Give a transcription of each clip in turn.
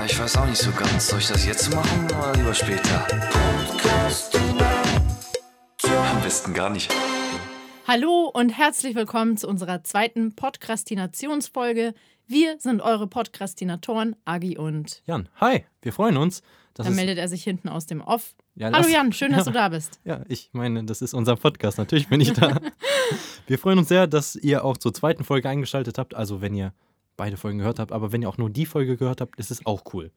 Ja, ich weiß auch nicht so ganz. Soll ich das jetzt machen oder lieber später? Am besten gar nicht. Hallo und herzlich willkommen zu unserer zweiten Podcastinationsfolge. Wir sind eure Podcastinatoren, Agi und. Jan, hi, wir freuen uns. Das Dann meldet er sich hinten aus dem Off. Ja, Hallo Jan, schön, dass du da bist. ja, ich meine, das ist unser Podcast, natürlich bin ich da. wir freuen uns sehr, dass ihr auch zur zweiten Folge eingeschaltet habt. Also, wenn ihr beide Folgen gehört habt, aber wenn ihr auch nur die Folge gehört habt, ist es auch cool.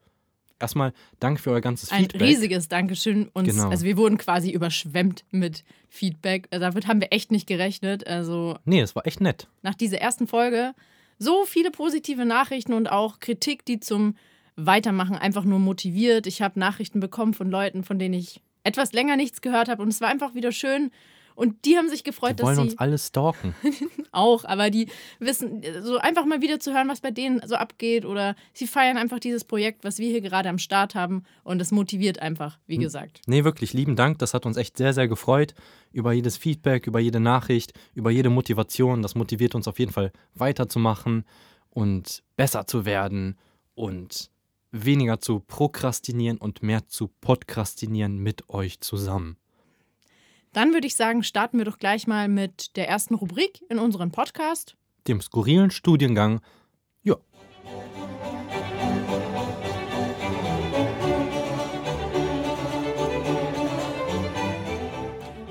Erstmal danke für euer ganzes Ein Feedback. riesiges Dankeschön. Uns, Genau. Also wir wurden quasi überschwemmt mit Feedback. Also Damit haben wir echt nicht gerechnet. Also Nee, es war echt nett. nach dieser ersten Folge so viele positive Nachrichten und auch Kritik, die zum Weitermachen einfach nur motiviert. Ich habe Nachrichten bekommen von Leuten, von denen ich etwas länger nichts gehört habe und es war einfach wieder schön. Und die haben sich gefreut, Die wollen dass uns sie alle stalken. auch, aber die wissen, so einfach mal wieder zu hören, was bei denen so abgeht oder sie feiern einfach dieses Projekt, was wir hier gerade am Start haben und es motiviert einfach, wie gesagt. Nee, wirklich, lieben Dank. Das hat uns echt sehr, sehr gefreut. Über jedes Feedback, über jede Nachricht, über jede Motivation. Das motiviert uns auf jeden Fall weiterzumachen und besser zu werden und weniger zu prokrastinieren und mehr zu podcastinieren mit euch zusammen. Dann würde ich sagen, starten wir doch gleich mal mit der ersten Rubrik in unserem Podcast. Dem skurrilen Studiengang. Ja,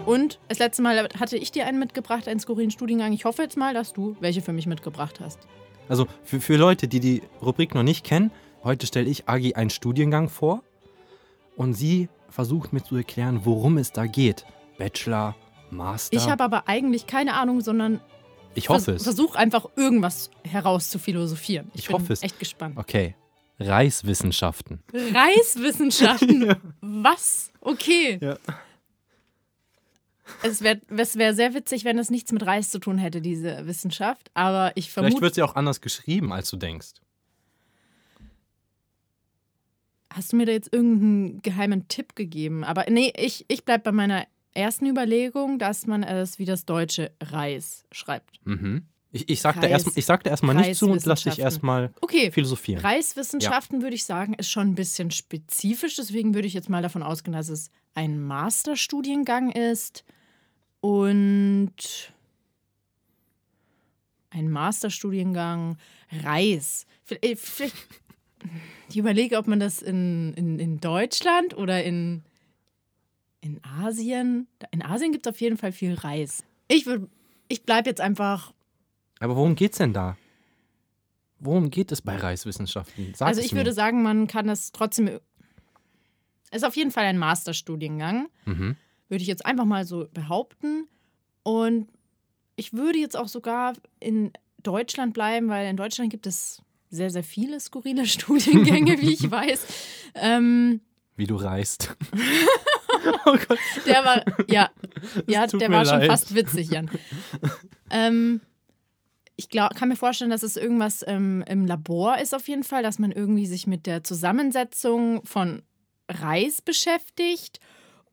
Und das letzte Mal hatte ich dir einen mitgebracht, einen skurrilen Studiengang. Ich hoffe jetzt mal, dass du welche für mich mitgebracht hast. also für, für Leute, die die Rubrik noch nicht kennen, heute stelle ich Agi einen Studiengang vor und sie versucht mir zu erklären, worum es da geht. Bachelor, Master. Ich habe aber eigentlich keine Ahnung, sondern ich hoffe vers es. versuche einfach irgendwas herauszuphilosophieren. Ich, Ich bin hoffe es. echt gespannt. Okay. Reiswissenschaften. Reiswissenschaften. Was? Okay. Ja. Es wäre wär sehr witzig, wenn es nichts mit Reis zu tun hätte, diese Wissenschaft. Aber ich Vielleicht vermute. wird sie auch anders geschrieben, als du denkst. Hast du mir da jetzt irgendeinen geheimen Tipp gegeben? Aber nee, ich, ich bleibe bei meiner ersten Überlegung, dass man es wie das deutsche Reis schreibt. Mhm. Ich, ich sagte Reis- erst, ich sagte erstmal nicht zu und lass dich erstmal Okay. philosophieren. Reiswissenschaften würde ich sagen, ist schon ein bisschen spezifisch. Deswegen würde ich jetzt mal davon ausgehen, dass es ein Masterstudiengang ist. Und ein Masterstudiengang Reis. Vielleicht, vielleicht ich überlege, ob man das in, in, in Deutschland oder in, in Asien. In Asien gibt es auf jeden Fall viel Reis. Ich, ich bleibe jetzt einfach Aber worum geht's denn da? Worum geht es bei Reiswissenschaften? Sag also es ich mir. würde sagen, man kann das trotzdem. Es ist auf jeden Fall ein Masterstudiengang, Mhm. würde ich jetzt einfach mal so behaupten. Und ich würde jetzt auch sogar in Deutschland bleiben, weil in Deutschland gibt es sehr, sehr viele skurrile Studiengänge, wie ich weiß. Ähm, Wie du reist. oh Gott. der war, ja, ja der war schon leid. fast witzig, Jan. ähm, ich glaub, kann mir vorstellen, dass es irgendwas ähm, im Labor ist auf jeden Fall, dass man irgendwie sich mit der Zusammensetzung von Reis beschäftigt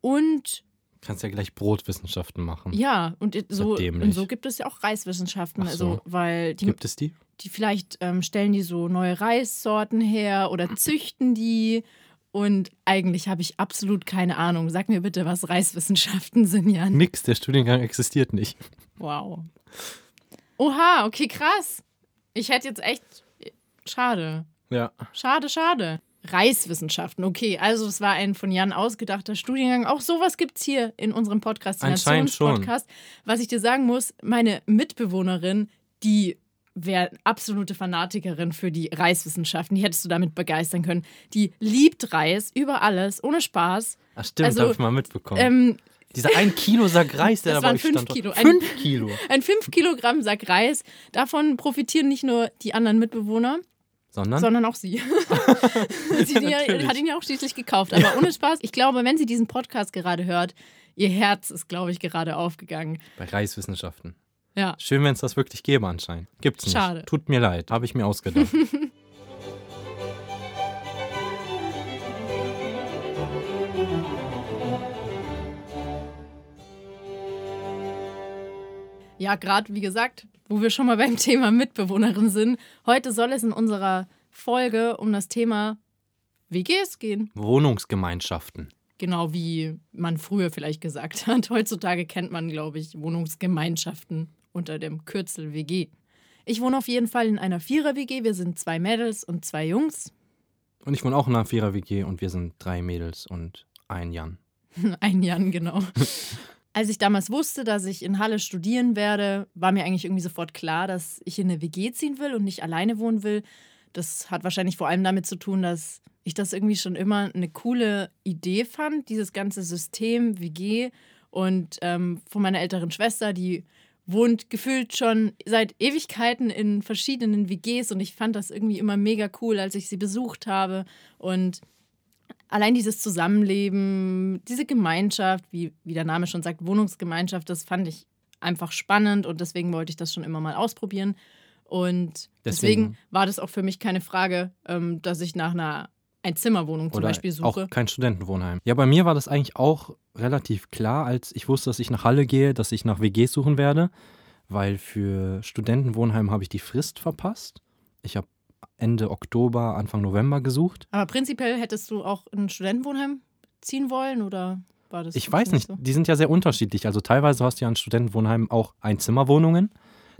und Kannst ja gleich Brotwissenschaften machen. ja, und so, und so gibt es ja auch Reiswissenschaften, Ach so. also weil die, Gibt es die? die vielleicht ähm, stellen die so neue Reissorten her oder züchten die und eigentlich habe ich absolut keine Ahnung. Sag mir bitte, was Reiswissenschaften sind, Jan. Nix, der Studiengang existiert nicht. Wow. Oha, okay, krass. Ich hätte jetzt echt. Schade. Ja. Schade, schade. Reiswissenschaften, okay. Also, es war ein von Jan ausgedachter Studiengang. Auch sowas gibt es hier in unserem Podcast, Anscheinend schon. Podcast. Was ich dir sagen muss, meine Mitbewohnerin, die wäre absolute Fanatikerin für die Reiswissenschaften. Die hättest du damit begeistern können. Die liebt Reis über alles, ohne Spaß. Ach stimmt, Also, habe ich mal mitbekommen. Ähm, Dieser ein Kilo Sack Reis, der Das da bei waren euch fünf stand. Kilo. Ein- Fünf Kilo. Ein 5 Kilogramm Sack Reis. Davon profitieren nicht nur die anderen Mitbewohner, Sondern? sondern auch sie. sie natürlich. hat ihn ja auch schließlich gekauft. Aber ohne Spaß, ich glaube, wenn sie diesen Podcast gerade hört, ihr Herz ist, glaube ich, gerade aufgegangen. bei Reiswissenschaften. Ja. Schön, wenn es das wirklich gäbe anscheinend. Gibt's nicht. Schade. Tut mir leid, habe ich mir ausgedacht. Ja, gerade wie gesagt, wo wir schon mal beim Thema Mitbewohnerin sind. Heute soll es in unserer Folge um das Thema WGs gehen. Wohnungsgemeinschaften. Genau wie man früher vielleicht gesagt hat. Heutzutage kennt man, glaube ich, Wohnungsgemeinschaften unter dem Kürzel WG. Ich wohne auf jeden Fall in einer Vierer-WG. Wir sind zwei Mädels und zwei Jungs. Und ich wohne auch in einer Vierer-WG und wir sind drei Mädels und ein Jan. Ein Jan, genau. Als ich damals wusste, dass ich in Halle studieren werde, war mir eigentlich irgendwie sofort klar, dass ich in eine WG ziehen will und nicht alleine wohnen will. Das hat wahrscheinlich vor allem damit zu tun, dass ich das irgendwie schon immer eine coole Idee fand, dieses ganze System WG. Und ähm, von meiner älteren Schwester, die wohnt gefühlt schon seit Ewigkeiten in verschiedenen WGs und ich fand das irgendwie immer mega cool, als ich sie besucht habe. Und allein dieses Zusammenleben, diese Gemeinschaft, wie, wie der Name schon sagt, Wohnungsgemeinschaft, das fand ich einfach spannend und deswegen wollte ich das schon immer mal ausprobieren. Und deswegen, deswegen war das auch für mich keine Frage, ähm, dass ich nach einer Einzimmerwohnung zum Oder Beispiel suche. Auch kein Studentenwohnheim. Ja, bei mir war das eigentlich auch relativ klar, als ich wusste, dass ich nach Halle gehe, dass ich nach WGs suchen werde, weil für Studentenwohnheim habe ich die Frist verpasst. Ich habe Ende Oktober, Anfang November gesucht. Aber prinzipiell hättest du auch in ein Studentenwohnheim ziehen wollen oder war das? Ich weiß nicht, so? die sind ja sehr unterschiedlich. Also teilweise hast du ja in Studentenwohnheimen auch Einzimmerwohnungen.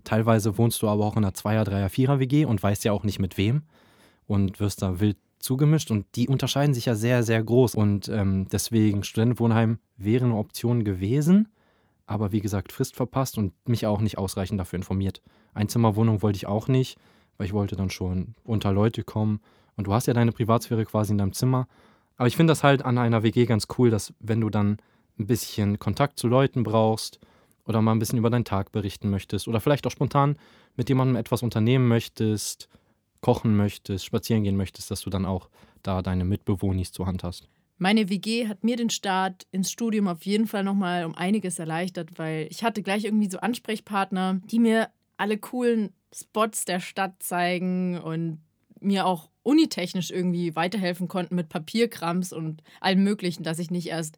Teilweise wohnst du aber auch in einer Zweier-, Dreier-, Vierer-WG und weißt ja auch nicht mit wem und wirst da wild zugemischt und die unterscheiden sich ja sehr, sehr groß. Und ähm, deswegen Studentenwohnheim wäre eine Option gewesen, aber wie gesagt, Frist verpasst und mich auch nicht ausreichend dafür informiert. Einzimmerwohnung wollte ich auch nicht, weil ich wollte dann schon unter Leute kommen. Und du hast ja deine Privatsphäre quasi in deinem Zimmer. Aber ich finde das halt an einer WG ganz cool, dass wenn du dann ein bisschen Kontakt zu Leuten brauchst oder mal ein bisschen über deinen Tag berichten möchtest oder vielleicht auch spontan mit jemandem etwas unternehmen möchtest, kochen möchtest, spazieren gehen möchtest, dass du dann auch da deine Mitbewohnis zur Hand hast. Meine WG hat mir den Start ins Studium auf jeden Fall nochmal um einiges erleichtert, weil ich hatte gleich irgendwie so Ansprechpartner, die mir alle coolen Spots der Stadt zeigen und mir auch unitechnisch irgendwie weiterhelfen konnten mit Papierkrams und allem Möglichen, dass ich nicht erst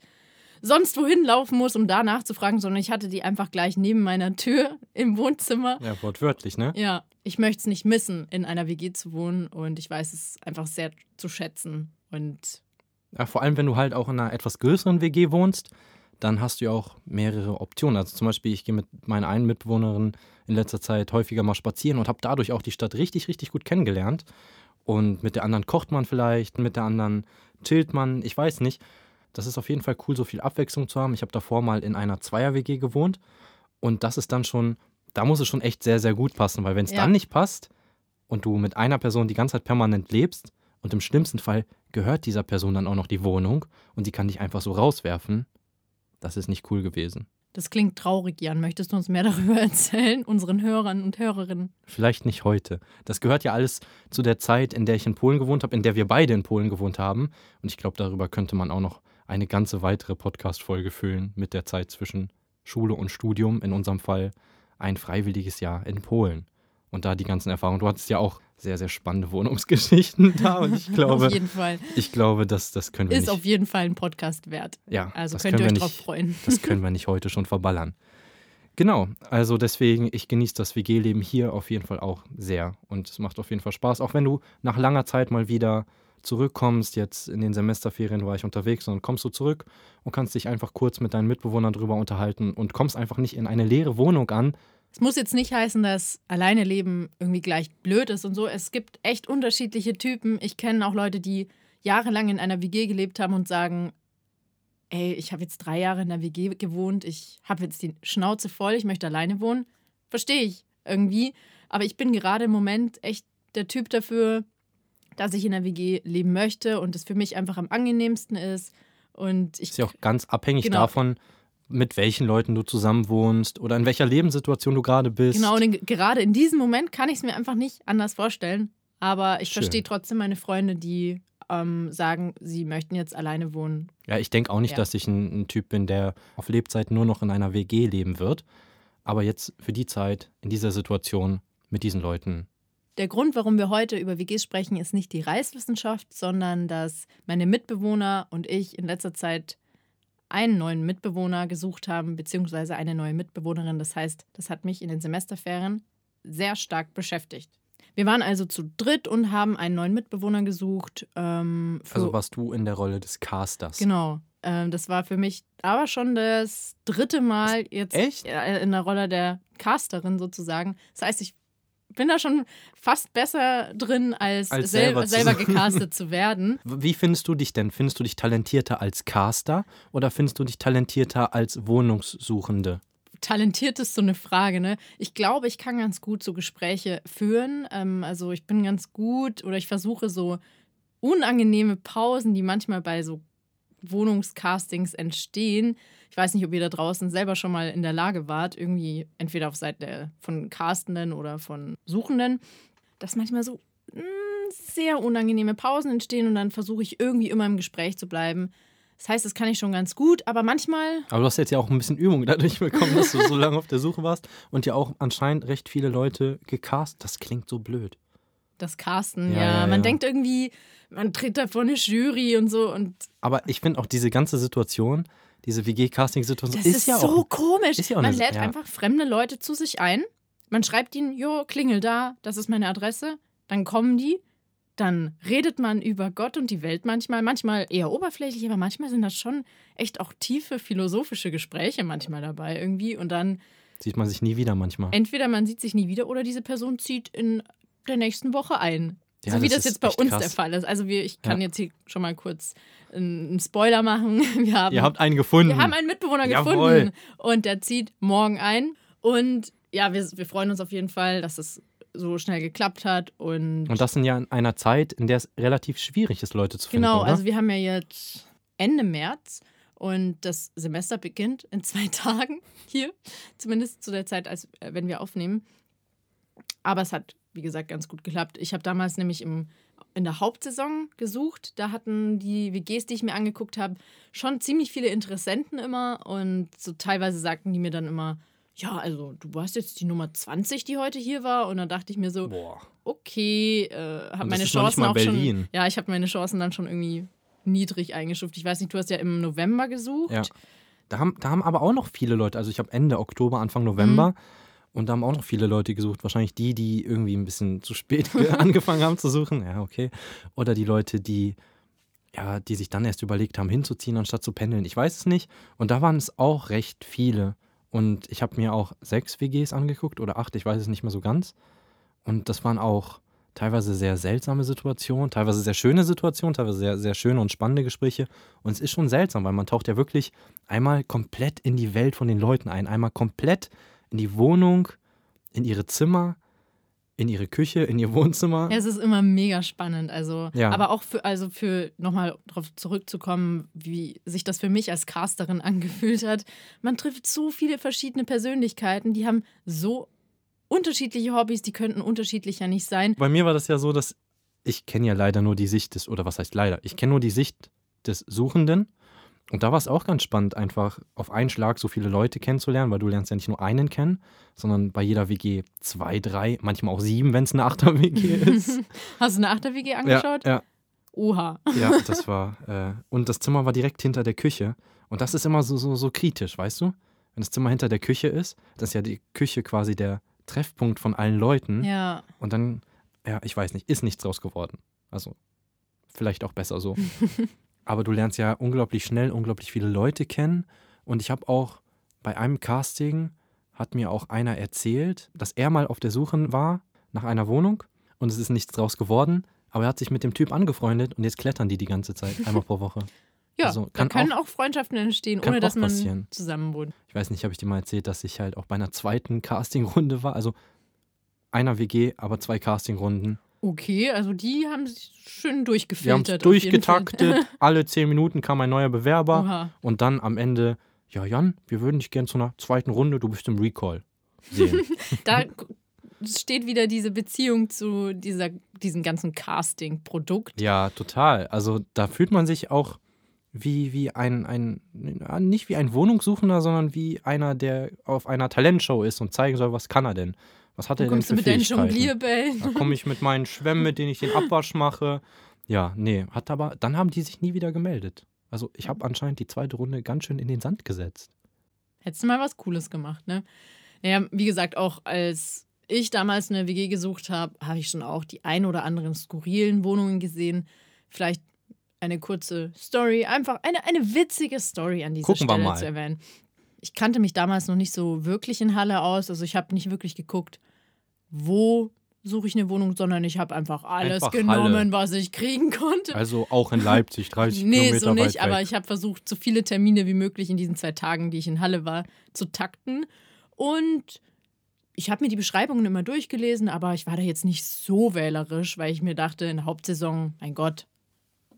sonst wohin laufen muss, um da nachzufragen, sondern ich hatte die einfach gleich neben meiner Tür im Wohnzimmer. Ja, wortwörtlich, ne? Ja, ich möchte es nicht missen, in einer WG zu wohnen und ich weiß es einfach sehr zu schätzen und ja, vor allem, wenn du halt auch in einer etwas größeren WG wohnst, dann hast du ja auch mehrere Optionen. Also zum Beispiel, ich gehe mit meiner einen Mitbewohnerin in letzter Zeit häufiger mal spazieren und habe dadurch auch die Stadt richtig, richtig gut kennengelernt. Und mit der anderen kocht man vielleicht, mit der anderen chillt man, ich weiß nicht. Das ist auf jeden Fall cool, so viel Abwechslung zu haben. Ich habe davor mal in einer Zweier-WG gewohnt und das ist dann schon, da muss es schon echt sehr, sehr gut passen, weil wenn es ja. dann nicht passt und du mit einer Person die ganze Zeit permanent lebst und im schlimmsten Fall gehört dieser Person dann auch noch die Wohnung und die kann dich einfach so rauswerfen, das ist nicht cool gewesen. Das klingt traurig, Jan. Möchtest du uns mehr darüber erzählen, unseren Hörern und Hörerinnen? Vielleicht nicht heute. Das gehört ja alles zu der Zeit, in der ich in Polen gewohnt habe, in der wir beide in Polen gewohnt haben. Und ich glaube, darüber könnte man auch noch eine ganze weitere Podcast-Folge füllen mit der Zeit zwischen Schule und Studium, in unserem Fall ein freiwilliges Jahr in Polen. Und da die ganzen Erfahrungen. Du hattest ja auch sehr, sehr spannende Wohnungsgeschichten da und ich glaube, auf jeden Fall. ich glaube, das, das können wir Ist nicht. Ist auf jeden Fall ein Podcast wert. Ja, also könnt ihr euch nicht, drauf freuen. Das können wir nicht heute schon verballern. Genau, also deswegen, ich genieße das WG-Leben hier auf jeden Fall auch sehr und es macht auf jeden Fall Spaß, auch wenn du nach langer Zeit mal wieder zurückkommst, jetzt in den Semesterferien war ich unterwegs, sondern kommst du zurück und kannst dich einfach kurz mit deinen Mitbewohnern drüber unterhalten und kommst einfach nicht in eine leere Wohnung an. Es muss jetzt nicht heißen, dass alleine leben irgendwie gleich blöd ist und so. Es gibt echt unterschiedliche Typen. Ich kenne auch Leute, die jahrelang in einer WG gelebt haben und sagen, ey, ich habe jetzt drei Jahre in der WG gewohnt, ich habe jetzt die Schnauze voll, ich möchte alleine wohnen. Verstehe ich irgendwie. Aber ich bin gerade im Moment echt der Typ dafür, dass ich in der WG leben möchte und es für mich einfach am angenehmsten ist. Und ich, ist ja auch ganz abhängig genau. davon, mit welchen Leuten du zusammen wohnst oder in welcher Lebenssituation du gerade bist. Genau, und gerade in diesem Moment kann ich es mir einfach nicht anders vorstellen. Aber ich verstehe trotzdem meine Freunde, die ähm, sagen, sie möchten jetzt alleine wohnen. Ja, ich denke auch nicht, ja. dass ich ein, ein Typ bin, der auf Lebzeit nur noch in einer WG leben wird. Aber jetzt für die Zeit, in dieser Situation, mit diesen Leuten der Grund, warum wir heute über WGs sprechen, ist nicht die Reiswissenschaft, sondern dass meine Mitbewohner und ich in letzter Zeit einen neuen Mitbewohner gesucht haben, beziehungsweise eine neue Mitbewohnerin. Das heißt, das hat mich in den Semesterferien sehr stark beschäftigt. Wir waren also zu dritt und haben einen neuen Mitbewohner gesucht. Ähm, Also warst du in der Rolle des Casters. Genau. Ähm, das war für mich aber schon das dritte Mal jetzt Echt? in der Rolle der Casterin sozusagen. Das heißt, ich bin da schon fast besser drin, als, Als sel selber selber gecastet zu werden. Wie findest du dich denn? Findest du dich talentierter als Caster oder findest du dich talentierter als Wohnungssuchende? talentiert ist so eine Frage, ne? Ich glaube, ich kann ganz gut so Gespräche führen. Ähm, also ich bin ganz gut oder ich versuche so unangenehme Pausen, die manchmal bei so Wohnungscastings entstehen. Ich weiß nicht, ob ihr da draußen selber schon mal in der Lage wart, irgendwie entweder auf Seite von Castenden oder von Suchenden, dass manchmal so mh, sehr unangenehme Pausen entstehen und dann versuche ich irgendwie immer im Gespräch zu bleiben. Das heißt, das kann ich schon ganz gut, aber manchmal Aber du hast jetzt ja auch ein bisschen Übung dadurch bekommen, dass du so lange auf der Suche warst und ja auch anscheinend recht viele Leute gecast. Das klingt so blöd. Das Casten, Ja, ja. ja, man ja. denkt irgendwie, man tritt da vor eine Jury und so und Aber ich finde auch diese ganze Situation, diese WG-Casting-Situation, das ist, ja so auch. komisch. ist ja auch man lädt einfach fremde Leute zu sich ein. Man schreibt ihnen, jo, klingel da, das ist meine Adresse. Dann kommen die. Dann redet man über Gott und die Welt manchmal. Manchmal eher oberflächlich, aber manchmal sind das schon echt auch tiefe philosophische Gespräche manchmal dabei irgendwie. Und dann Sieht man sich nie wieder manchmal. entweder man sieht sich nie wieder oder diese Person zieht in der nächsten Woche ein. Ja, so wie das das, jetzt bei uns krass. der Fall ist. Also wir, ich kann Ja. jetzt hier schon mal kurz einen Spoiler machen. Wir haben, Ihr habt einen gefunden. wir haben einen Mitbewohner Jawohl. gefunden und der zieht morgen ein. Und ja, wir, wir freuen uns auf jeden Fall, dass es so schnell geklappt hat. Und, und das in ja in einer Zeit, in der es relativ schwierig ist, Leute zu finden. genau, oder? also wir haben ja jetzt Ende März und das Semester beginnt in zwei Tagen hier, zumindest zu der Zeit, als äh, wenn wir aufnehmen. Aber es hat, wie gesagt, ganz gut geklappt. Ich habe damals nämlich im, in der Hauptsaison gesucht. Da hatten die WGs, die ich mir angeguckt habe, schon ziemlich viele Interessenten immer. Und so teilweise sagten die mir dann immer, ja, also du warst jetzt die Nummer 20, die heute hier war. Und dann dachte ich mir so, Boah. okay, äh, habe meine Chancen auch Berlin. schon. Ja, ich habe meine Chancen dann schon irgendwie niedrig eingestuft. Ich weiß nicht, du hast ja im November gesucht. Ja. Da haben, da haben aber auch noch viele Leute, also ich habe Ende Oktober, Anfang November Mhm. Und da haben auch noch viele Leute gesucht. Wahrscheinlich die, die irgendwie ein bisschen zu spät ge- angefangen haben zu suchen. Ja, okay. Oder die Leute, die, ja, die sich dann erst überlegt haben, hinzuziehen, anstatt zu pendeln. Ich weiß es nicht. Und da waren es auch recht viele. Und ich habe mir auch sechs WGs angeguckt oder acht, ich weiß es nicht mehr so ganz. Und das waren auch teilweise sehr seltsame Situationen, teilweise sehr schöne Situationen, teilweise sehr, sehr schöne und spannende Gespräche. Und es ist schon seltsam, weil man taucht ja wirklich einmal komplett in die Welt von den Leuten ein, einmal komplett in die Wohnung, in ihre Zimmer, in ihre Küche, in ihr Wohnzimmer. Ja, es ist immer mega spannend. Also, Ja. aber auch für, also für nochmal darauf zurückzukommen, wie sich das für mich als Casterin angefühlt hat. Man trifft so viele verschiedene Persönlichkeiten, die haben so unterschiedliche Hobbys, die könnten unterschiedlicher nicht sein. Bei mir war das ja so, dass ich kenne ja leider nur die Sicht des, oder was heißt leider, ich kenne nur die Sicht des Suchenden. Und da war es auch ganz spannend, einfach auf einen Schlag so viele Leute kennenzulernen, weil du lernst ja nicht nur einen kennen, sondern bei jeder WG zwei, drei, manchmal auch sieben, wenn es eine Achter-WG ist. Hast du eine Achter-WG angeschaut? Ja, Oha. ja, das war. Äh, und das Zimmer war direkt hinter der Küche. Und das ist immer so, so, so kritisch, weißt du? Wenn das Zimmer hinter der Küche ist, das ist ja die Küche quasi der Treffpunkt von allen Leuten. Ja. Und dann, ja, ich weiß nicht, ist nichts draus geworden. Also, vielleicht auch besser so. Aber du lernst ja unglaublich schnell unglaublich viele Leute kennen. Und ich habe auch bei einem Casting, hat mir auch einer erzählt, dass er mal auf der Suche war nach einer Wohnung und es ist nichts draus geworden. Aber er hat sich mit dem Typ angefreundet und jetzt klettern die die ganze Zeit, einmal pro Woche. Ja, Also, da kann können auch, Freundschaften entstehen, ohne dass auch man passieren. zusammen wohnt. Ich weiß nicht, habe ich dir mal erzählt, dass ich halt auch bei einer zweiten Castingrunde war. Also einer WG, aber zwei Castingrunden. Okay, also die haben sich schön durchgefiltert. Wir haben durchgetaktet. Alle zehn Minuten kam ein neuer Bewerber. Oha. Und dann am Ende, ja, Jan, wir würden dich gerne zu einer zweiten Runde, du bist im Recall. Da steht wieder diese Beziehung zu dieser, diesem ganzen Casting-Produkt. ja, total. Also da fühlt man sich auch wie, wie ein, ein, nicht wie ein Wohnungssuchender, sondern wie einer, der auf einer Talentshow ist und zeigen soll, was kann er denn? Was hat er denn kommst für du mit deinen? Jonglierbällen? Da komme ich mit meinen Schwämmen, mit denen ich den Abwasch mache. Ja, nee, hat aber, dann haben die sich nie wieder gemeldet. Also ich habe anscheinend die zweite Runde ganz schön in den Sand gesetzt. Hättest du mal was Cooles gemacht, ne? Naja, wie gesagt, auch als ich damals eine WG gesucht habe, habe ich schon auch die ein oder anderen skurrilen Wohnungen gesehen. Vielleicht eine kurze Story, einfach eine, eine witzige Story an dieser Gucken Stelle zu erwähnen. Ich kannte mich damals noch nicht so wirklich in Halle aus, also ich habe nicht wirklich geguckt, wo suche ich eine Wohnung, sondern ich habe einfach alles Einfach genommen, Halle. was ich kriegen konnte. Also auch in Leipzig, 30 Nee, Kilometer so nicht, weit weg. aber ich habe versucht, so viele Termine wie möglich in diesen zwei Tagen, die ich in Halle war, zu takten. Und ich habe mir die Beschreibungen immer durchgelesen, aber ich war da jetzt nicht so wählerisch, weil ich mir dachte, in der Hauptsaison, mein Gott,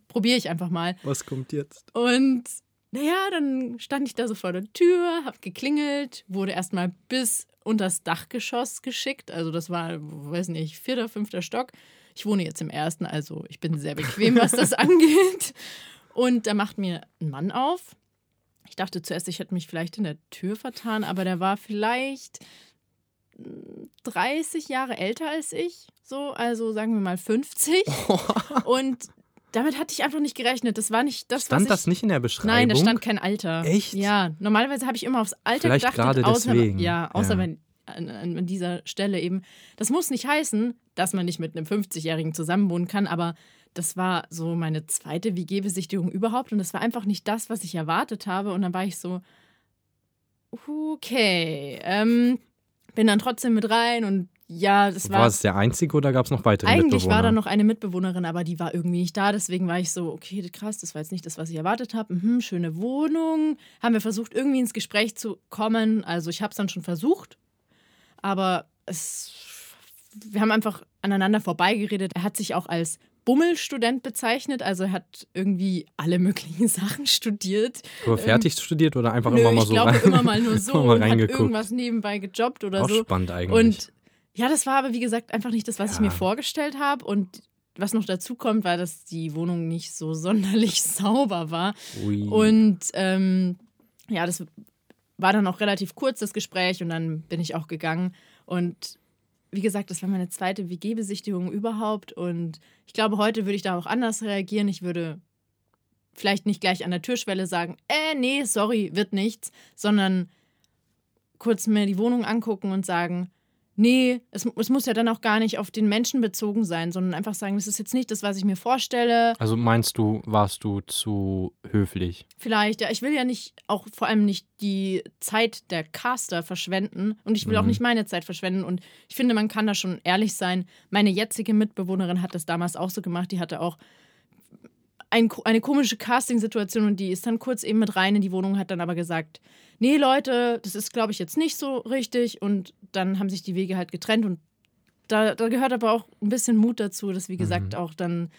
probiere ich einfach mal. Was kommt jetzt? Und naja, dann stand ich da so vor der Tür, hab geklingelt, wurde erstmal bis unters Dachgeschoss geschickt. Also das war, weiß nicht, vierter, fünfter Stock. Ich wohne jetzt im ersten, also ich bin sehr bequem, was das angeht. Und da macht mir ein Mann auf. Ich dachte zuerst, ich hätte mich vielleicht in der Tür vertan, aber der war vielleicht mm, 30 Jahre älter als ich, so, also sagen wir mal 50. Und damit hatte ich einfach nicht gerechnet. Das war nicht das, Stand was das ich, nicht in der Beschreibung? Nein, da stand kein Alter. Echt? Ja, normalerweise habe ich immer aufs Alter Vielleicht gedacht. gerade außer, deswegen. Ja, außer Ja. wenn an, an an dieser Stelle eben. Das muss nicht heißen, dass man nicht mit einem 50-Jährigen zusammenwohnen kann, aber das war so meine zweite WG-Besichtigung überhaupt und das war einfach nicht das, was ich erwartet habe. Und dann war ich so, okay, ähm, bin dann trotzdem mit rein und ja, das war. War es der einzige oder gab es noch weitere Eigentlich war da noch eine Mitbewohnerin, aber die war irgendwie nicht da. Deswegen war ich so, okay, krass, das war jetzt nicht das, was ich erwartet habe. Mhm, schöne Wohnung. Haben wir versucht, irgendwie ins Gespräch zu kommen. Also ich habe es dann schon versucht, aber es, wir haben einfach aneinander vorbeigeredet. Er hat sich auch als Bummelstudent bezeichnet. Also er hat irgendwie alle möglichen Sachen studiert. Aber fertig studiert oder einfach Nö, immer mal ich so glaube rein? immer mal nur so und hat irgendwas nebenbei gejobbt oder Auch so. spannend eigentlich. Und ja, das war aber wie gesagt einfach nicht das, was ich Ja. mir vorgestellt habe. Und was noch dazu kommt, war, dass die Wohnung nicht so sonderlich sauber war. Ui. Und ähm, ja, das war dann auch relativ kurz, das Gespräch. Und dann bin ich auch gegangen. Und wie gesagt, das war meine zweite WG-Besichtigung überhaupt. Und ich glaube, heute würde ich da auch anders reagieren. Ich würde vielleicht nicht gleich an der Türschwelle sagen, äh, nee, sorry, wird nichts, sondern kurz mir die Wohnung angucken und sagen, nee, es, es muss ja dann auch gar nicht auf den Menschen bezogen sein, sondern einfach sagen, das ist jetzt nicht das, was ich mir vorstelle. also meinst du, warst du zu höflich? Vielleicht, ja, ich will ja nicht, auch vor allem nicht die Zeit der Caster verschwenden und ich will auch Mhm. nicht meine Zeit verschwenden und ich finde, man kann da schon ehrlich sein. Meine jetzige Mitbewohnerin hat das damals auch so gemacht, die hatte auch ein, eine komische Casting-Situation und die ist dann kurz eben mit rein in die Wohnung, hat dann aber gesagt, nee Leute, das ist glaube ich jetzt nicht so richtig und dann haben sich die Wege halt getrennt und da, da gehört aber auch ein bisschen Mut dazu, das wie gesagt Mhm. auch dann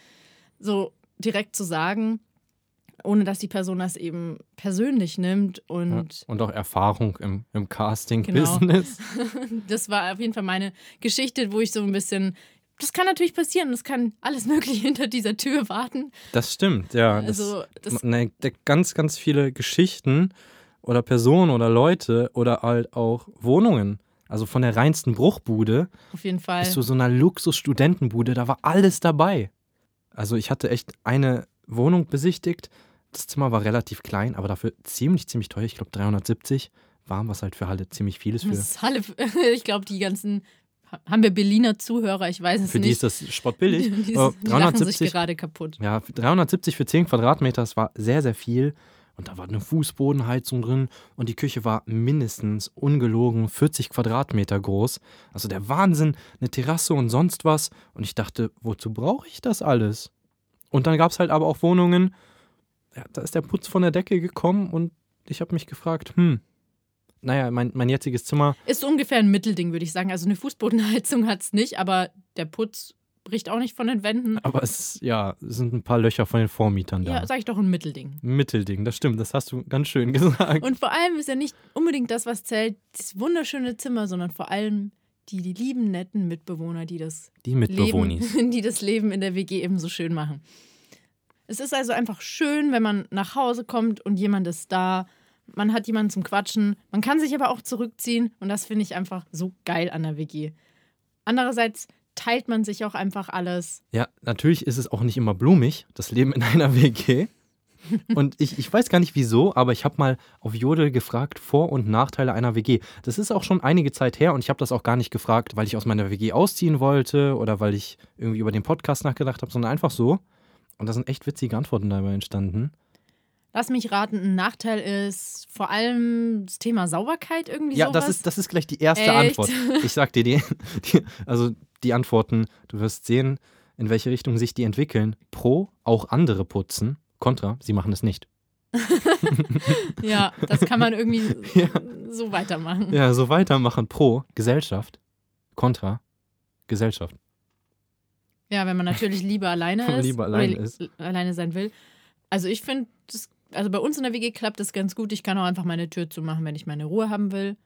so direkt zu sagen, ohne dass die Person das eben persönlich nimmt Ja. und Und auch Erfahrung im, im Casting-Business. das war auf jeden Fall meine Geschichte, wo ich so ein bisschen, das kann natürlich passieren, das kann alles Mögliche hinter dieser Tür warten. Das stimmt, ja. Also das, entdeckt ganz, ganz viele Geschichten oder Personen oder Leute oder halt auch Wohnungen. Also von der reinsten Bruchbude auf jeden Fall. bis zu so einer Luxus-Studentenbude, da war alles dabei. Also ich hatte echt eine Wohnung besichtigt. Das Zimmer war relativ klein, aber dafür ziemlich, ziemlich teuer. Ich glaube 370 warm, was halt für Halle ziemlich viel ist. Das Für, ist Halle, ich glaube, die ganzen, haben wir Berliner Zuhörer, ich weiß es für die nicht. ist das spottbillig. Die, die, die lachen sich 370 gerade kaputt. Ja, 370 für 10 Quadratmeter, das war sehr, sehr viel. Und da war eine Fußbodenheizung drin und die Küche war mindestens ungelogen 40 Quadratmeter groß. Also der Wahnsinn, eine Terrasse und sonst was. Und ich dachte, wozu brauche ich das alles? Und dann gab es halt aber auch Wohnungen, ja, da ist der Putz von der Decke gekommen und ich habe mich gefragt, hm, naja, mein, mein jetziges Zimmer, Ist ungefähr ein Mittelding, würde ich sagen. Also eine Fußbodenheizung hat es nicht, aber der Putz bricht auch nicht von den Wänden. aber es ja, es sind ein paar Löcher von den Vormietern da. Ja, sag ich doch ein Mittelding. Mittelding, das stimmt, das hast du ganz schön gesagt. Und vor allem ist ja nicht unbedingt das, was zählt, das wunderschöne Zimmer, sondern vor allem die, die lieben, netten Mitbewohner, die das die Mitbewohnis. Leben, die das Leben in der WG eben so schön machen. Es ist also einfach schön, wenn man nach Hause kommt und jemand ist da. Man hat jemanden zum Quatschen. Man kann sich aber auch zurückziehen und das finde ich einfach so geil an der WG. Andererseits teilt man sich auch einfach alles. Ja, natürlich ist es auch nicht immer blumig, das Leben in einer WG. Und ich, ich weiß gar nicht wieso, aber ich habe mal auf Jodel gefragt, Vor- und Nachteile einer WG. Das ist auch schon einige Zeit her und ich habe das auch gar nicht gefragt, weil ich aus meiner WG ausziehen wollte oder weil ich irgendwie über den Podcast nachgedacht habe, sondern einfach so. Und da sind echt witzige Antworten dabei entstanden. Lass mich raten, ein Nachteil ist vor allem das Thema Sauberkeit irgendwie Ja, sowas. das ist, das ist gleich die erste Echt? Antwort. Ich sag dir die, die, also die Antworten, du wirst sehen, in welche Richtung sich die entwickeln. Pro, auch andere putzen. Contra, sie machen es nicht. ja, das kann man irgendwie Ja. so weitermachen. Ja, so weitermachen. Pro, Gesellschaft. Contra, Gesellschaft. Ja, wenn man natürlich lieber alleine ist. lieber alleine ist. alleine sein will. Also ich finde, das- also bei uns in der WG klappt das ganz gut. Ich kann auch einfach meine Tür zumachen, wenn ich meine Ruhe haben will,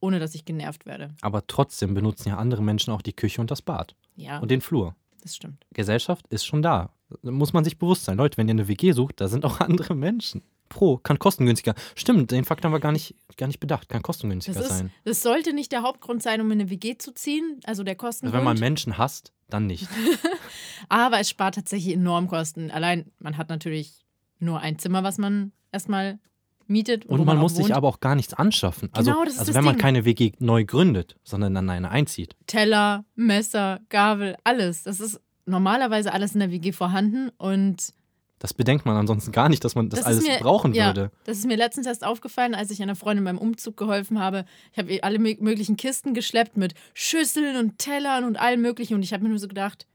ohne dass ich genervt werde. Aber trotzdem benutzen ja andere Menschen auch die Küche und das Bad Ja, und den Flur. das stimmt. Gesellschaft ist schon da. Da muss man sich bewusst sein. Leute, wenn ihr eine WG sucht, da sind auch andere Menschen. Pro, kann kostengünstiger. Stimmt, den Fakt haben wir gar nicht, gar nicht bedacht. Kann kostengünstiger Das, ist, sein. das sollte nicht der Hauptgrund sein, um in eine WG zu ziehen, also der Also Kostengrund. wenn man Menschen hasst, dann nicht. Aber es spart tatsächlich enorm Kosten. Allein, man hat natürlich nur ein Zimmer, was man erstmal mietet. Und man auch muss sich wohnt. aber auch gar nichts anschaffen. Also, Genau, das ist also das wenn man Ding. keine WG neu gründet, sondern dann eine einzieht. Teller, Messer, Gabel, alles. Das ist normalerweise alles in der WG vorhanden und Das bedenkt man ansonsten gar nicht, dass man das, Das alles mir- brauchen ja, würde. Das ist mir letztens erst aufgefallen, als ich einer Freundin beim Umzug geholfen habe. Ich habe ihr alle mö- möglichen Kisten geschleppt mit Schüsseln und Tellern und allem möglichen. Und ich habe mir nur so gedacht,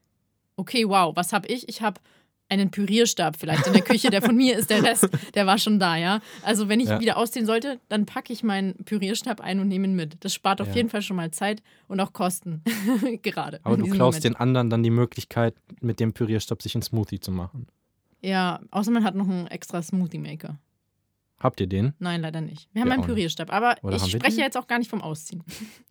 okay, wow, was habe ich? Ich habe einen Pürierstab vielleicht in der Küche, der von mir ist, der Rest, der war schon da, ja. Also wenn ich Ja. wieder ausziehen sollte, dann packe ich meinen Pürierstab ein und nehme ihn mit. Das spart auf Ja. jeden Fall schon mal Zeit und auch Kosten. Gerade. Aber du klaust Moment. den anderen dann die Möglichkeit, mit dem Pürierstab sich einen Smoothie zu machen. Ja, außer man hat noch einen extra Smoothie Maker. Habt ihr den? Nein, leider nicht. Wir haben Wir einen auch nicht. Pürierstab, aber Oder ich haben spreche jetzt auch gar nicht vom Ausziehen.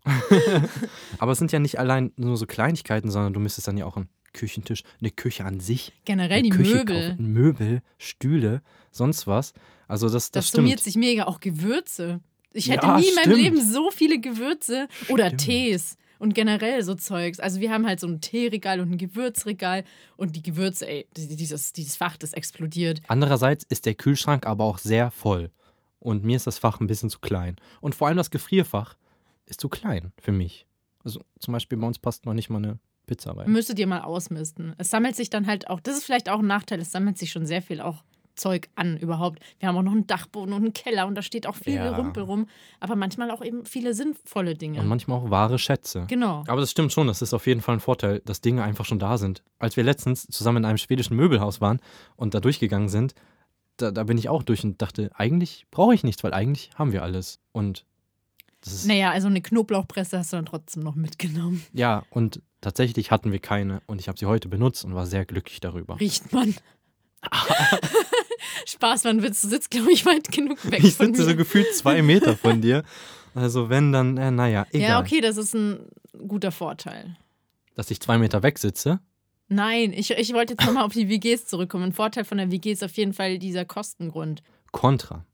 Aber es sind ja nicht allein nur so Kleinigkeiten, sondern du müsstest dann ja auch einen Küchentisch, eine Küche an sich, Generell die Küche Möbel. kaufen, Möbel, Stühle, sonst was. Also das, das, Das, summiert stimmt. sich mega. Auch Gewürze. Ich hätte Ja, nie in meinem stimmt. Leben so viele Gewürze oder Stimmt. Tees und generell so Zeugs. Also wir haben halt so ein Teeregal und ein Gewürzregal und die Gewürze, ey, die- dieses, dieses Fach, das explodiert. Andererseits ist der Kühlschrank aber auch sehr voll. Und mir ist das Fach ein bisschen zu klein. Und vor allem das Gefrierfach ist zu klein für mich. Also zum Beispiel bei uns passt noch nicht mal eine Pizza rein. Müsstet ihr mal ausmisten. Es sammelt sich dann halt auch, das ist vielleicht auch ein Nachteil, es sammelt sich schon sehr viel auch Zeug an überhaupt. Wir haben auch noch einen Dachboden und einen Keller und da steht auch viel Ja. Rumpel rum, aber manchmal auch eben viele sinnvolle Dinge. Und manchmal auch wahre Schätze. genau. Aber das stimmt schon, das ist auf jeden Fall ein Vorteil, dass Dinge einfach schon da sind. Als wir letztens zusammen in einem schwedischen Möbelhaus waren und da durchgegangen sind, da, da bin ich auch durch und dachte, eigentlich brauche ich nichts, weil eigentlich haben wir alles. Und Naja, also eine Knoblauchpresse hast du dann trotzdem noch mitgenommen. ja, und tatsächlich hatten wir keine und ich habe sie heute benutzt und war sehr glücklich darüber. Riecht man. Spaß, man wird, sitzt, glaube ich, weit genug weg Ich sitze so gefühlt zwei Meter von dir. Also wenn, dann, äh, naja, egal. ja, okay, das ist ein guter Vorteil. Dass ich zwei Meter weg sitze. Nein, ich, ich wollte jetzt nochmal auf die WGs zurückkommen. Ein Vorteil von der WG ist auf jeden Fall dieser Kostengrund. Kontra.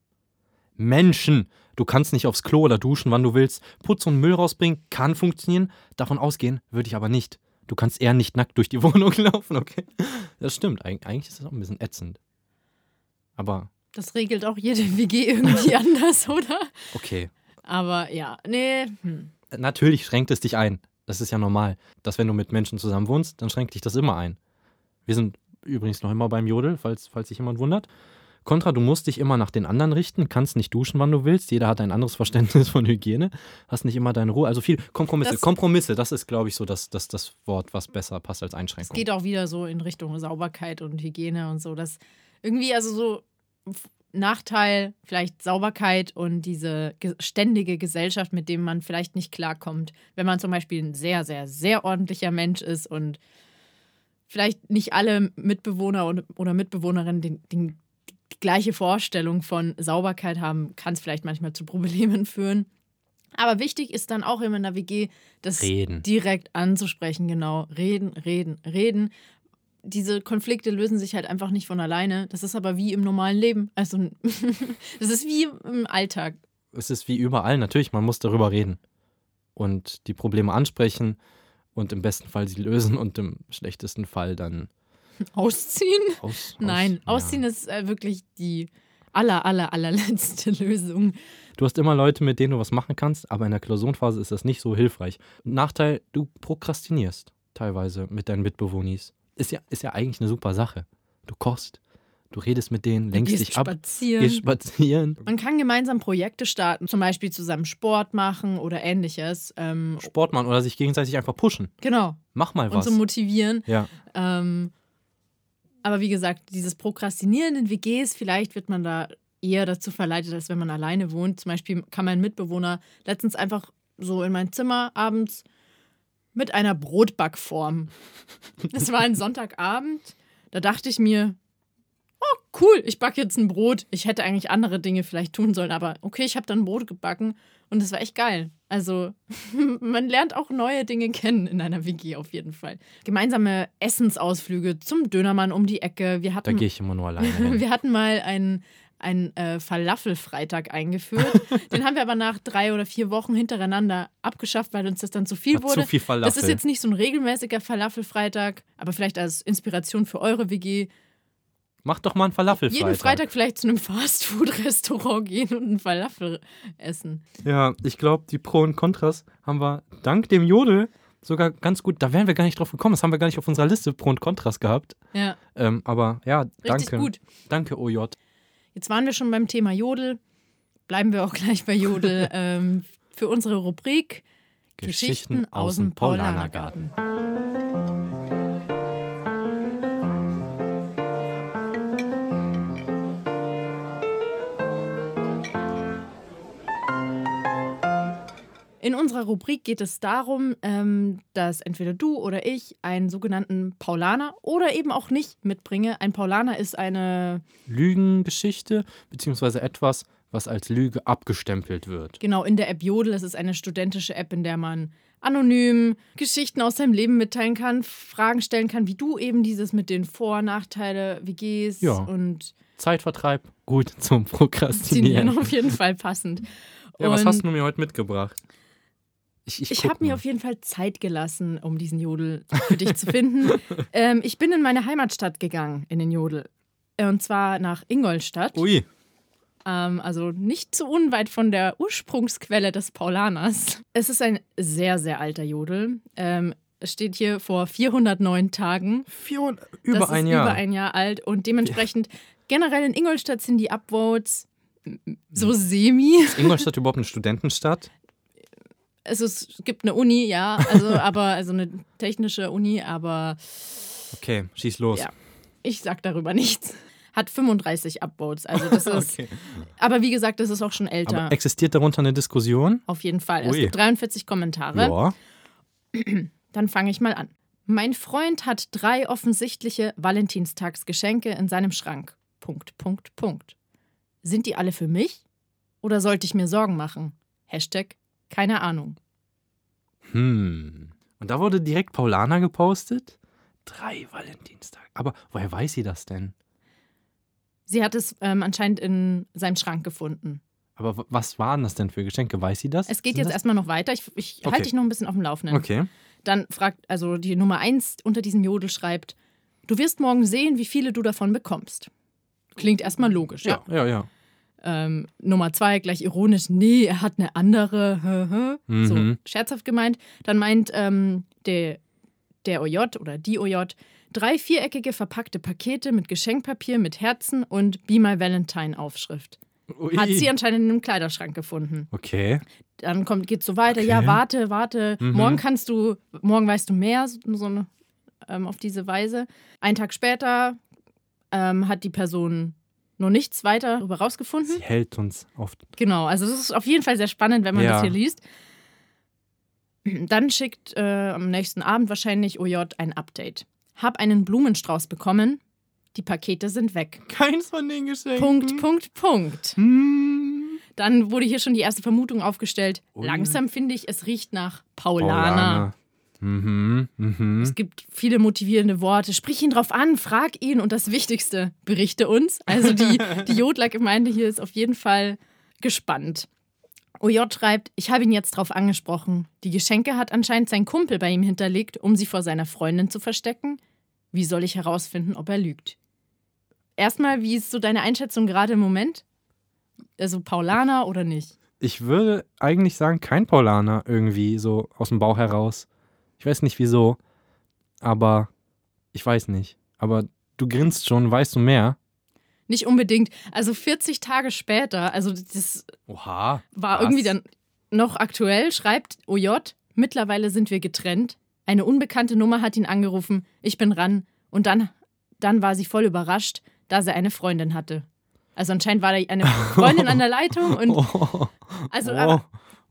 Menschen. Du kannst nicht aufs Klo oder duschen, wann du willst. Putz und Müll rausbringen kann funktionieren. Davon ausgehen würde ich aber nicht. Du kannst eher nicht nackt durch die Wohnung laufen, okay? Das stimmt. Eig eigentlich ist das auch ein bisschen ätzend. Aber Das regelt auch jede WG irgendwie anders, oder? okay. Aber ja, nee. Hm. Natürlich schränkt es dich ein. Das ist ja normal. Dass wenn du mit Menschen zusammen wohnst, dann schränkt dich das immer ein. Wir sind übrigens noch immer beim Jodel, falls, falls sich jemand wundert. Kontra, du musst dich immer nach den anderen richten, kannst nicht duschen, wann du willst. Jeder hat ein anderes Verständnis von Hygiene. Hast nicht immer deine Ruhe. Also viel Kompromisse. Das- Kompromisse, das ist, glaube ich, so das, das, das Wort, was besser passt als Es Einschränkung. geht auch wieder so in Richtung Sauberkeit und Hygiene und so. Das irgendwie, also so Nachteil, vielleicht Sauberkeit und diese ge ständige Gesellschaft, mit dem man vielleicht nicht klarkommt. Wenn man zum Beispiel ein sehr, sehr, sehr ordentlicher Mensch ist und vielleicht nicht alle Mitbewohner und, oder Mitbewohnerinnen den, den, die gleiche Vorstellung von Sauberkeit haben, kann es vielleicht manchmal zu Problemen führen. Aber wichtig ist dann auch immer in der WG, das Reden. direkt anzusprechen, genau. Reden, reden, reden. Diese Konflikte lösen sich halt einfach nicht von alleine. Das ist aber wie im normalen Leben. Also, das ist wie im Alltag. Es ist wie überall, natürlich, man muss darüber reden. Und die Probleme ansprechen und im besten Fall sie lösen und im schlechtesten Fall dann Ausziehen? Aus, Nein, aus, ausziehen ja. ist äh, wirklich die aller, aller, allerletzte Lösung. Du hast immer Leute, mit denen du was machen kannst, aber in der Klausurenphase ist das nicht so hilfreich. Nachteil, du prokrastinierst teilweise mit deinen Mitbewohnis. Ist ja, ist ja eigentlich eine super Sache. Du kochst, du redest mit denen, lenkst dich ab, spazieren. gehst spazieren. Man kann gemeinsam Projekte starten, zum Beispiel zusammen Sport machen oder ähnliches. Ähm, Sport machen oder sich gegenseitig einfach pushen. genau, Mach mal und was. so motivieren. ja. Ähm, aber wie gesagt, dieses Prokrastinieren in WGs, vielleicht wird man da eher dazu verleitet, als wenn man alleine wohnt. Zum Beispiel kann mein Mitbewohner letztens einfach so in mein Zimmer abends mit einer Brotbackform. Es war ein Sonntagabend. Da dachte ich mir, oh cool, ich backe jetzt ein Brot. Ich hätte eigentlich andere Dinge vielleicht tun sollen, aber okay, ich habe dann Brot gebacken und es war echt geil. Also man lernt auch neue Dinge kennen in einer WG auf jeden Fall. Gemeinsame Essensausflüge zum Dönermann um die Ecke. Wir Da hatten, gehe ich immer nur alleine hin. wir hatten mal einen einen äh, Falafelfreitag eingeführt. Den haben wir aber nach drei oder vier Wochen hintereinander abgeschafft, weil uns das dann zu viel Hat wurde. zu viel Falafel. Das ist jetzt nicht so ein regelmäßiger Falafelfreitag, aber vielleicht als Inspiration für eure WG. Mach doch mal einen Falafel Jeden Freitag vielleicht zu einem Fastfood-Restaurant gehen und einen Falafel essen. Ja, ich glaube, die Pro und Kontras haben wir dank dem Jodel sogar ganz gut, da wären wir gar nicht drauf gekommen, das haben wir gar nicht auf unserer Liste Pro und Kontras gehabt. Ja, Ähm, aber ja, richtig danke. gut. Danke, OJ. Jetzt waren wir schon beim Thema Jodel. Bleiben wir auch gleich bei Jodel. ähm, für unsere Rubrik Geschichten aus dem Paulanergarten. In unserer Rubrik geht es darum, ähm, dass entweder du oder ich einen sogenannten Paulaner oder eben auch nicht mitbringe. Ein Paulaner ist eine Lügengeschichte, beziehungsweise etwas, was als Lüge abgestempelt wird. Genau, in der App Jodel. Das ist eine studentische App, in der man anonym Geschichten aus seinem Leben mitteilen kann, Fragen stellen kann, wie du eben dieses mit den Vor- und Nachteile, WGs Ja. und Zeitvertreib, gut zum Prokrastinieren. auf jeden Fall passend. Ja, was hast du mir heute mitgebracht? Ich, Ich guck habe mir auf jeden Fall Zeit gelassen, um diesen Jodel für dich zu finden. ähm, ich bin in meine Heimatstadt gegangen, in den Jodel. Äh, Und zwar nach Ingolstadt. Ui, Ähm, also nicht zu unweit von der Ursprungsquelle des Paulaners. Es ist ein sehr, sehr alter Jodel. Ähm, es steht hier vor 409 Tagen. 400, über das ein ist Jahr. über ein Jahr alt und dementsprechend generell in Ingolstadt sind die Upvotes Hm. so semi. Ist Ingolstadt überhaupt eine Studentenstadt? Also es gibt eine Uni, ja, also aber also eine technische Uni, aber Okay, schieß los. Ja. ich sag darüber nichts. Hat 35 Upvotes, also das ist. Okay. Aber wie gesagt, das ist auch schon älter. Aber existiert darunter eine Diskussion? auf jeden Fall. Es Ui. gibt 43 Kommentare. Ja. Dann fange ich mal an. Mein Freund hat drei offensichtliche Valentinstagsgeschenke in seinem Schrank. Punkt, Punkt, Punkt. Sind die alle für mich? Oder sollte ich mir Sorgen machen? Hashtag keine Ahnung. Hm. Und da wurde direkt Paulana gepostet? Drei Valentinstag. Aber woher weiß sie das denn? Sie hat es ähm, anscheinend in seinem Schrank gefunden. Aber was waren das denn für Geschenke? Weiß sie das? Es geht Sind jetzt das? erstmal noch weiter. Ich, ich Okay. halte dich noch ein bisschen auf dem Laufenden. Okay. Dann fragt, also die Nummer eins unter diesem Jodel schreibt: Du wirst morgen sehen, wie viele du davon bekommst. Klingt erstmal logisch, ja. Ja, ja, ja. Ähm, Nummer zwei, gleich ironisch, nee, er hat eine andere. Mhm. so scherzhaft gemeint. Dann meint ähm, der, der OJ oder die OJ, drei viereckige verpackte Pakete mit Geschenkpapier mit Herzen und Be My Valentine Aufschrift. Ui. Hat sie anscheinend in einem Kleiderschrank gefunden. Okay. Dann kommt, geht so weiter, ja, warte, warte, Mhm. morgen kannst du, morgen weißt du mehr, so, so eine, ähm, auf diese Weise. Einen Tag später ähm, hat die Person noch nichts weiter darüber rausgefunden. Sie hält uns oft. Genau, also das ist auf jeden Fall sehr spannend, wenn man Ja. das hier liest. Dann schickt äh, am nächsten Abend wahrscheinlich OJ ein Update. Hab einen Blumenstrauß bekommen. Die Pakete sind weg. Keins von den Geschenken. Punkt, Punkt, Punkt. Hm. Dann wurde hier schon die erste Vermutung aufgestellt. Ui. Langsam finde ich, es riecht nach Paulaner. Mhm. Mhm. Es gibt viele motivierende Worte. Sprich ihn drauf an, frag ihn und das Wichtigste, berichte uns. Also die, die Jodler-Gemeinde hier ist auf jeden Fall gespannt. OJ schreibt, ich habe ihn jetzt drauf angesprochen. Die Geschenke hat anscheinend sein Kumpel bei ihm hinterlegt, um sie vor seiner Freundin zu verstecken. Wie soll ich herausfinden, ob er lügt? Erstmal, wie ist so deine Einschätzung gerade im Moment? Also Paulaner oder nicht? Ich würde eigentlich sagen, kein Paulaner irgendwie so aus dem Bauch heraus. Ich weiß nicht wieso, aber ich weiß nicht. Aber du grinst schon, weißt du mehr? Nicht unbedingt. Also 40 Tage später, also das Oha. war was? irgendwie dann noch aktuell, schreibt OJ, mittlerweile sind wir getrennt. Eine unbekannte Nummer hat ihn angerufen, ich bin ran. Und dann, dann war sie voll überrascht, da sie eine Freundin hatte. Also anscheinend war da eine Freundin an der Leitung und also, oh. aber,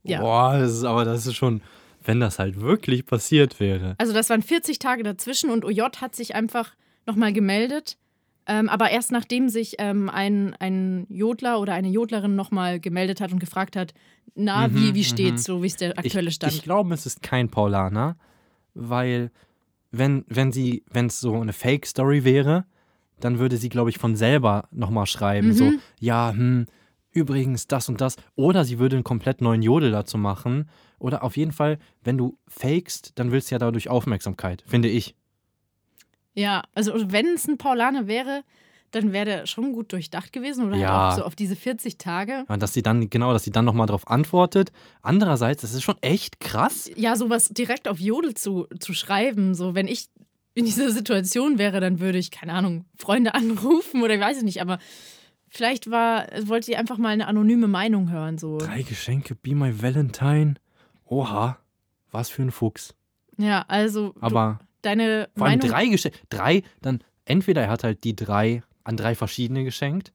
ja. Boah, das ist, aber das ist schon, wenn das halt wirklich passiert wäre. also das waren 40 Tage dazwischen und OJ hat sich einfach nochmal gemeldet. Ähm, aber erst nachdem sich ähm, ein, ein Jodler oder eine Jodlerin nochmal gemeldet hat und gefragt hat, na, wie, wie steht's, so wie ist der aktuelle Stand. Mhm, Ich, ich glaube, es ist kein Paulaner, weil wenn, wenn sie, wenn es so eine Fake-Story wäre, dann würde sie, glaube ich, von selber nochmal schreiben. Mhm. So, ja, hm, übrigens das und das. Oder sie würde einen komplett neuen Jodel dazu machen. Oder auf jeden Fall, wenn du fakest, dann willst du ja dadurch Aufmerksamkeit, finde ich. Ja, also wenn es ein Paulaner wäre, dann wäre der schon gut durchdacht gewesen oder Ja. halt auch so auf diese 40 Tage. Ja, Dass sie dann, genau, dass sie dann nochmal drauf antwortet. Andererseits, das ist schon echt krass. Ja, sowas direkt auf Jodel zu, zu schreiben, so wenn ich in dieser Situation wäre, dann würde ich, keine Ahnung, Freunde anrufen oder ich weiß es nicht, aber vielleicht war, wollte sie einfach mal eine anonyme Meinung hören, so. Drei Geschenke, Be My Valentine. Oha, was für ein Fuchs. Ja, also du, Aber deine vor allem Meinung. drei Geschenke. Drei, dann entweder er hat halt die drei an drei verschiedene geschenkt,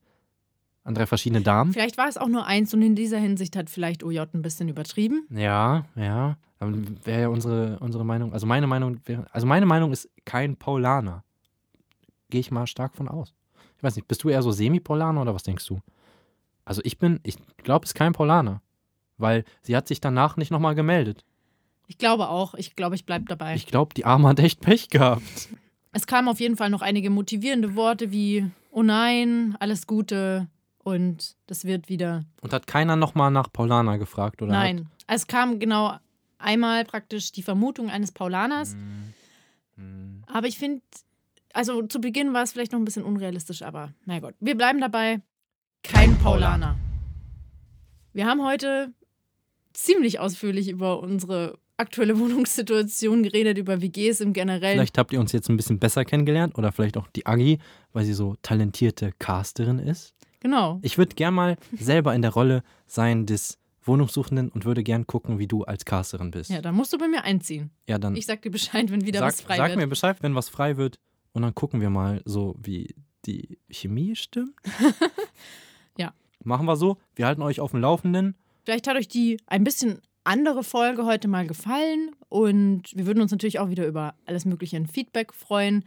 an drei verschiedene Damen. Vielleicht war es auch nur eins und in dieser Hinsicht hat vielleicht OJ ein bisschen übertrieben. Ja, ja. Dann wäre ja unsere, unsere Meinung, also meine Meinung wäre, also meine Meinung ist kein Paulaner. Gehe ich mal stark von aus. Ich weiß nicht, bist du eher so Semi-Paulaner oder was denkst du? Also ich bin, ich glaube, es ist kein Paulaner. Weil sie hat sich danach nicht nochmal gemeldet. Ich glaube auch, ich glaube, ich bleibe dabei. Ich glaube, die Arme hat echt Pech gehabt. Es kamen auf jeden Fall noch einige motivierende Worte wie, oh nein, alles Gute und das wird wieder. Und hat keiner nochmal nach Paulaner gefragt, oder? Nein, es kam genau einmal praktisch die Vermutung eines Paulaners. Hm. Aber ich finde, also zu Beginn war es vielleicht noch ein bisschen unrealistisch, aber na Gott, wir bleiben dabei. Kein Paulaner. Wir haben heute ziemlich ausführlich über unsere aktuelle Wohnungssituation geredet, über WGs im Generellen. Vielleicht habt ihr uns jetzt ein bisschen besser kennengelernt oder vielleicht auch die Agi, weil sie so talentierte Casterin ist. Genau. Ich würde gern mal selber in der Rolle sein des Wohnungssuchenden und würde gern gucken, wie du als Casterin bist. Ja, da musst du bei mir einziehen. Ja, dann Ich sag dir Bescheid, wenn wieder sag, was frei sag wird. mir Bescheid, wenn was frei wird und dann gucken wir mal so, wie die Chemie stimmt. Ja. Machen wir so. Wir halten euch auf dem Laufenden. Vielleicht hat euch die ein bisschen andere Folge heute mal gefallen und wir würden uns natürlich auch wieder über alles mögliche in Feedback freuen.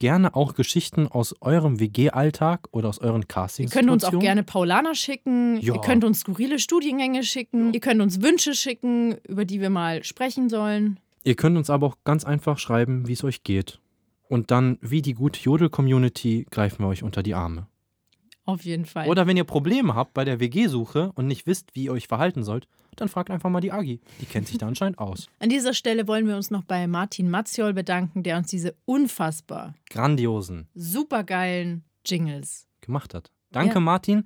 Gerne auch Geschichten aus eurem WG-Alltag oder aus euren Ihr Castings. könnt uns auch gerne Paulaner schicken, Ja. ihr könnt uns skurrile Studiengänge schicken, ihr könnt uns Wünsche schicken, über die wir mal sprechen sollen. Ihr könnt uns aber auch ganz einfach schreiben, wie es euch geht. Und dann, wie die gute Jodel-Community, greifen wir euch unter die Arme. Auf jeden Fall. Oder wenn ihr Probleme habt bei der WG-Suche und nicht wisst, wie ihr euch verhalten sollt, dann fragt einfach mal die Agi. Die kennt sich da anscheinend aus. An dieser Stelle wollen wir uns noch bei Martin Matziol bedanken, der uns diese unfassbar Grandiosen supergeilen Jingles. gemacht hat. Danke, Ja. Martin.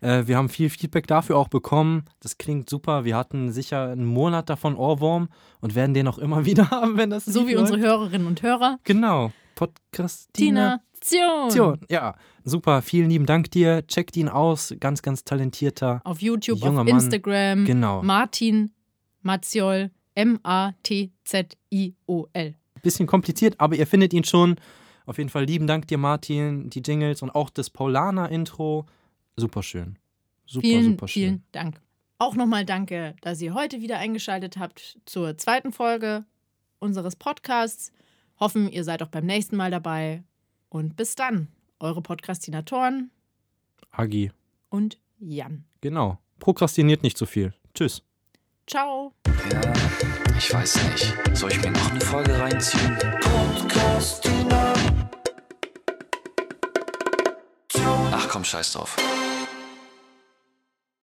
Äh, wir haben viel Feedback dafür auch bekommen. Das klingt super. Wir hatten sicher einen Monat davon Ohrwurm und werden den auch immer wieder haben, wenn das So wie läuft. unsere Hörerinnen und Hörer. Genau. Podcastina. Tina Tio. Ja, super. Vielen lieben Dank dir. Checkt ihn aus. Ganz, ganz talentierter. Auf YouTube, Junger auf Mann. Instagram. Genau. Martin Matziol. M-A-T-Z-I-O-L. Bisschen kompliziert, aber ihr findet ihn schon. Auf jeden Fall lieben Dank dir, Martin, die Jingles und auch das Paulaner-Intro. Super schön. Super, Vielen, super schön. vielen Dank. Auch nochmal danke, dass ihr heute wieder eingeschaltet habt zur zweiten Folge unseres Podcasts. Hoffen, ihr seid auch beim nächsten Mal dabei. Und bis dann, eure Podcastinatoren Agi. und Jan. Genau. Prokrastiniert nicht so viel. Tschüss. Ciao. Ja, ich weiß nicht. Soll ich mir noch eine Folge reinziehen? Ach komm, scheiß drauf.